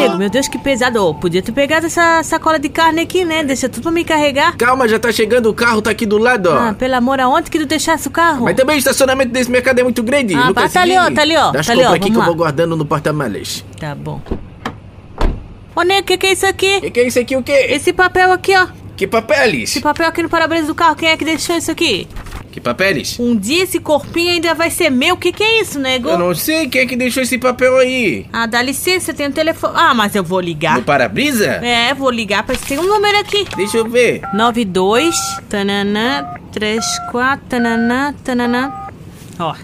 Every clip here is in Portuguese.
nego, meu Deus, que pesado. Ô, podia ter pegado essa sacola de carne aqui, né? Deixa tudo pra me carregar. Calma, já tá chegando, o carro tá aqui do lado, ó. Ah, pelo amor, aonde que tu deixasse o carro? Mas também o estacionamento desse mercado é muito grande. Ah, não tá, ali, ó, tá ali, ó, tá ali, ó, aqui que vamos eu lá. vou guardando no porta-malas. Tá bom. Ô, nego, o que que é isso aqui? Que que é isso aqui, o quê? Esse papel aqui, ó. Que papeles? Esse papel aqui no para-brisa do carro, quem é que deixou isso aqui? Que papeles? Um dia esse corpinho ainda vai ser meu. O que que é isso, nego? Eu não sei quem é que deixou esse papel aí. Ah, dá licença, tem um telefone. Ah, mas eu vou ligar. No para-brisa? É, vou ligar pra tem um número aqui. Deixa eu ver. 92 tananã 34 tananã tananã. Ó,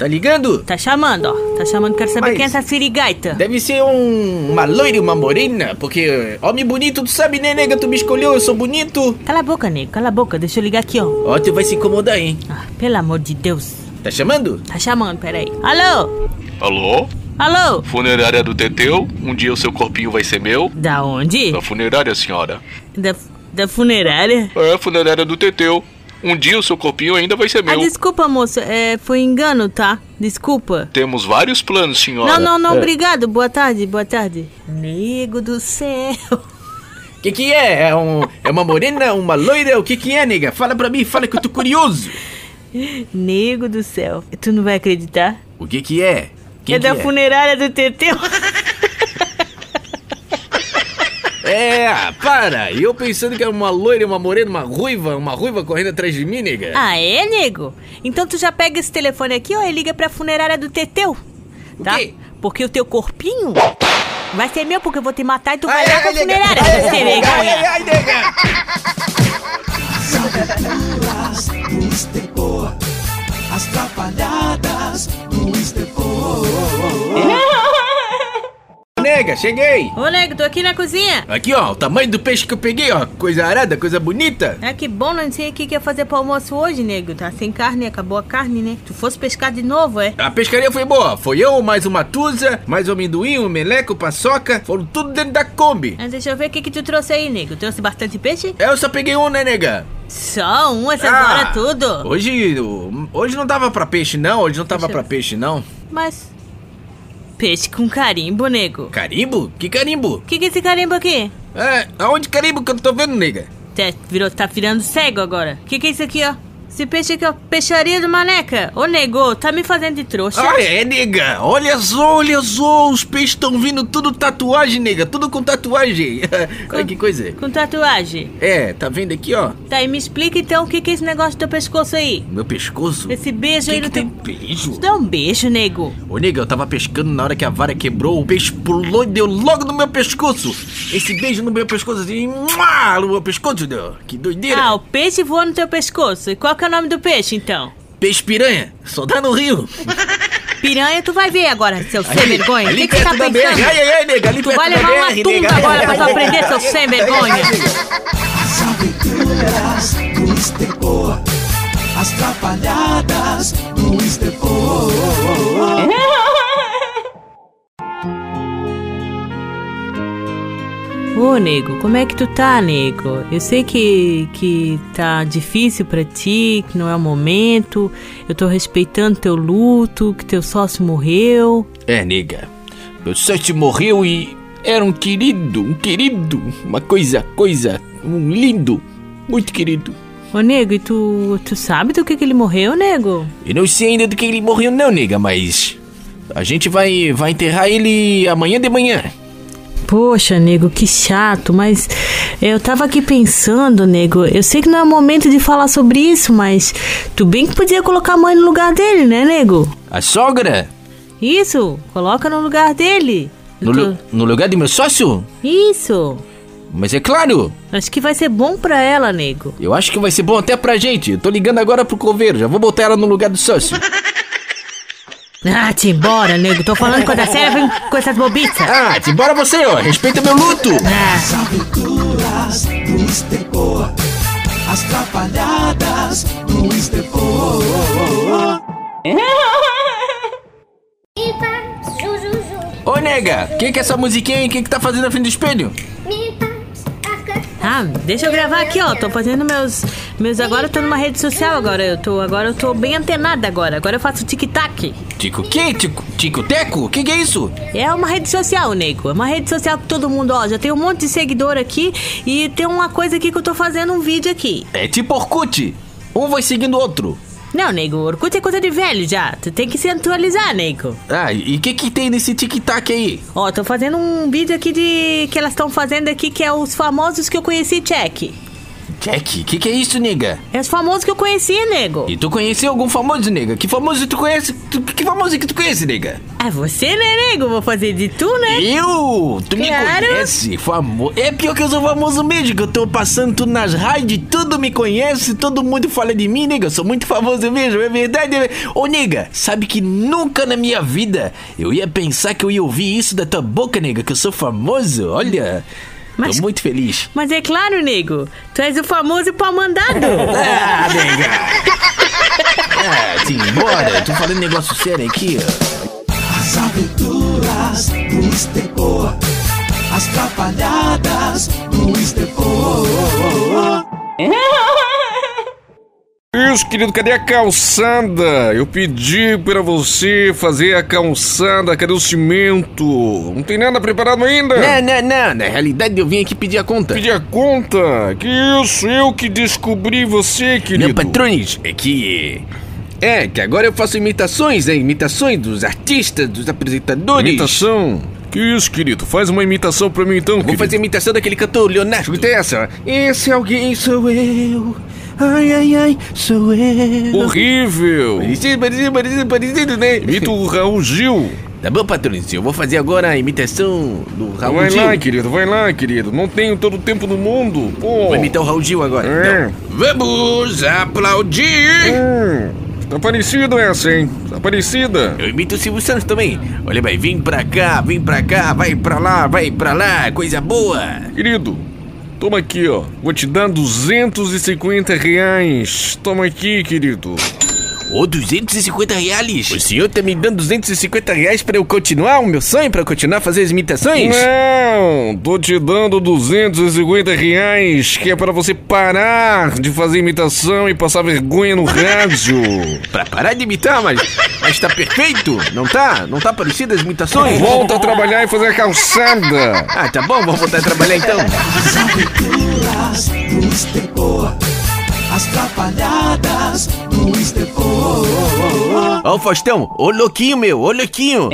Tá ligando? tá chamando, ó. Tá chamando, quero saber Mas- quem é essa sirigaita. Deve ser um, uma loira e uma morena, porque homem bonito, tu sabe, né, nega? Tu me escolheu, eu sou bonito. Cala a boca, nego, cala a boca. Deixa eu ligar aqui, ó. Ó, tu vai se incomodar, hein? Ah, pelo amor de Deus. Tá chamando? Tá chamando, peraí. Alô? Alô? Alô? Funerária do Teteu? Um dia o seu corpinho vai ser meu? Da onde? Da funerária, senhora. Da, da funerária? É, funerária do Teteu. Um dia o seu corpinho ainda vai ser Ah, meu. desculpa, moça. É, foi engano, tá? Desculpa. Temos vários planos, senhora. Não, não, não, É. obrigado. Boa tarde, boa tarde. Nego do céu. Que que é? É, um, é uma morena, uma loira? O que que é, nega? Fala pra mim, fala que eu tô curioso. Nego do céu. Tu não vai acreditar? O que que é? Quem é que da funerária do Teteu. É, para! Eu pensando que era uma loira, uma morena, uma ruiva, uma ruiva correndo atrás de mim, nega. ah, é, nego? Então tu já pega esse telefone aqui, ó, e liga pra funerária do Teteu. Tá? quê? Porque o teu corpinho vai ser meu, porque eu vou te matar e tu vai Ai, dar ai, pra funerária, Ai, ai, ai, nega! Nega, cheguei! Ô, nego, tô aqui na cozinha. Aqui, ó, o tamanho do peixe que eu peguei, ó. Coisa arada, coisa bonita. Ah, que bom, não sei o que que ia fazer pro almoço hoje, nego. Tá sem carne, acabou a carne, né? Tu fosse pescar de novo, é? A pescaria foi boa. Foi eu, mais uma tusa, mais um amendoim, um meleco, paçoca. Foram tudo dentro da Kombi. Mas deixa eu ver o que que tu trouxe aí, nego. Trouxe bastante peixe? Eu só peguei um, né, nega? Só um, essa Ah, agora tudo. Hoje, hoje não tava pra peixe, não. Hoje não tava pra peixe, não. Mas. Peixe com carimbo, nego. Carimbo? Que carimbo? O que, que é esse carimbo aqui? É, aonde carimbo que eu não tô vendo, nega? Tá, virou, tá virando cego agora. O que, que é isso aqui, ó? Esse peixe aqui, ó. Peixaria do Maneca. Ô, nego, tá me fazendo de trouxa. Ah, é, nega. Olha só, olha só. Os peixes estão vindo tudo tatuagem, nega. Tudo com tatuagem. Olha que coisa. Com tatuagem. É, tá vendo aqui, ó? Tá, e me explica então o que, que é esse negócio do teu pescoço aí. Meu pescoço. Esse beijo que aí que no teu. tem beijo? Dá um beijo, nego. Ô, nega, eu tava pescando na hora que a vara quebrou, o peixe pulou e deu logo no meu pescoço. Esse beijo no meu pescoço, assim, no meu pescoço, deu. Que doideira. Ah, o peixe voou no teu pescoço. E qual que é o nome do peixe, então? Peixe piranha, só dá no rio. Piranha, tu vai ver agora, seu sem vergonha. O ali que, que você tá pensando? BR. Ai, ai, ai, nega, ali Tu vai levar uma BR, agora pra tu aprender, seu sem vergonha. As aventuras do Estepor. As trapalhadas do Estepor. Ô, nego, como é que tu tá, nego? Eu sei que, que tá difícil pra ti, que não é o momento. Eu tô respeitando teu luto, que teu sócio morreu. É, nega. Meu sócio morreu e era um querido, um querido. Uma coisa, coisa, um lindo, muito querido. Ô, nego, e tu, tu sabe do que que ele morreu, nego? Eu não sei ainda do que ele morreu não, nega, mas... A gente vai, vai enterrar ele amanhã de manhã. Poxa, nego, que chato, mas eu tava aqui pensando, nego. Eu sei que não é momento de falar sobre isso, mas tu bem que podia colocar a mãe no lugar dele, né, nego? A sogra? Isso, coloca no lugar dele. No, lu- no lugar do meu sócio? Isso. Mas é claro, Acho que vai ser bom pra ela, nego. eu acho que vai ser bom até pra gente. Eu tô ligando agora pro coveiro, já vou botar ela no lugar do sócio. Ah, te embora, nego. Tô falando coisa séria, vem com essas bobiças. ah, te embora você, ó. Respeita meu luto. Ah, As aventuras do Estepor. As trapalhadas do Ô, nega, que que é essa musiquinha aí? O que que tá fazendo na frente do espelho? Ah, deixa eu gravar aqui, ó. Tô fazendo meus. Meus agora eu tô numa rede social agora. Eu tô. Agora eu tô bem antenada agora. Agora eu faço tic-tac. Tico o quê? Tico, tico teco? O que, que é isso? É uma rede social, nego. É uma rede social que todo mundo, ó. Já tem um monte de seguidor aqui. E tem uma coisa aqui que eu tô fazendo um vídeo aqui. É tipo Orkut. Um vai seguindo o outro. Não, nego, Orkut é coisa de velho já. Tu tem que se atualizar, nego. Ah, e o que que tem nesse tic-tac aí? Ó, tô fazendo um vídeo aqui de. que elas estão fazendo aqui, que é os famosos que eu conheci, check. Jack, o que que é isso, nega? É os famosos que eu conheci, nego. E tu conheceu algum famoso, nega? Que famoso tu conhece? Tu- que famoso que tu conhece, nega? É você, né, nego? Vou fazer de tu, né? Eu? Tu me Claro. conhece? Famoso. É pior que eu sou famoso mesmo, que eu tô passando tudo nas rádios, tudo me conhece, todo mundo fala de mim, nega. Eu sou muito famoso mesmo, é verdade. é- Ô, nega, sabe que nunca na minha vida eu ia pensar que eu ia ouvir isso da tua boca, nega, que eu sou famoso? Olha, Mas- tô muito feliz. Mas é claro, nego. Tu és o famoso pau mandado. Ah, nega! Ah, sim, bora, tô falando negócio sério aqui, ó. As aventuras do Estepor. As trapalhadas do Estepor. Isso, querido, cadê a calçada? Eu pedi pra você fazer a calçada, cadê o cimento? Não tem nada preparado ainda? Não, não, não, na realidade eu vim aqui pedir a conta. Pedir a conta? Que isso, eu que descobri você, querido. Não, patrões, é que. É, que agora eu faço imitações, né? Imitações dos artistas, dos apresentadores. Imitação? Que isso, querido? Faz uma imitação pra mim então, Vou querido. fazer a imitação daquele cantor, Leonardo. Escuta essa. Esse alguém sou eu. Ai, ai, ai, sou eu. Horrível. Parecido, parecido, parecido, parecido, né? Imita o Raul Gil. Tá bom, patrões, eu vou fazer agora a imitação do Raul vai Gil. lá, querido, vai lá, querido. Não tenho todo o tempo do mundo. Pô. Vou imitar o Raul Gil agora. É. Então, vamos aplaudir. Hum, tá parecido essa, hein? Tá parecida. Eu imito o Silvio Santos também. Olha, vai, vem pra cá, vem pra cá, vai pra lá, vai pra lá, coisa boa. Querido, toma aqui, ó. Vou te dar 250 reais. Toma aqui, querido. Ô, 250 reais? O senhor tá me dando 250 reais pra eu continuar o meu sonho, pra eu continuar a fazer as imitações? Não, tô te dando 250 reais, que é pra você parar de fazer imitação e passar vergonha no rádio. Pra parar de imitar, mas, mas tá perfeito? Não tá? Não tá parecido as imitações? Volta a trabalhar e fazer a calçada. Ah, tá bom, vamos voltar a trabalhar então. As aventuras. As trapalhadas do Estepor. Ó o Faustão, ô louquinho meu, ô louquinho.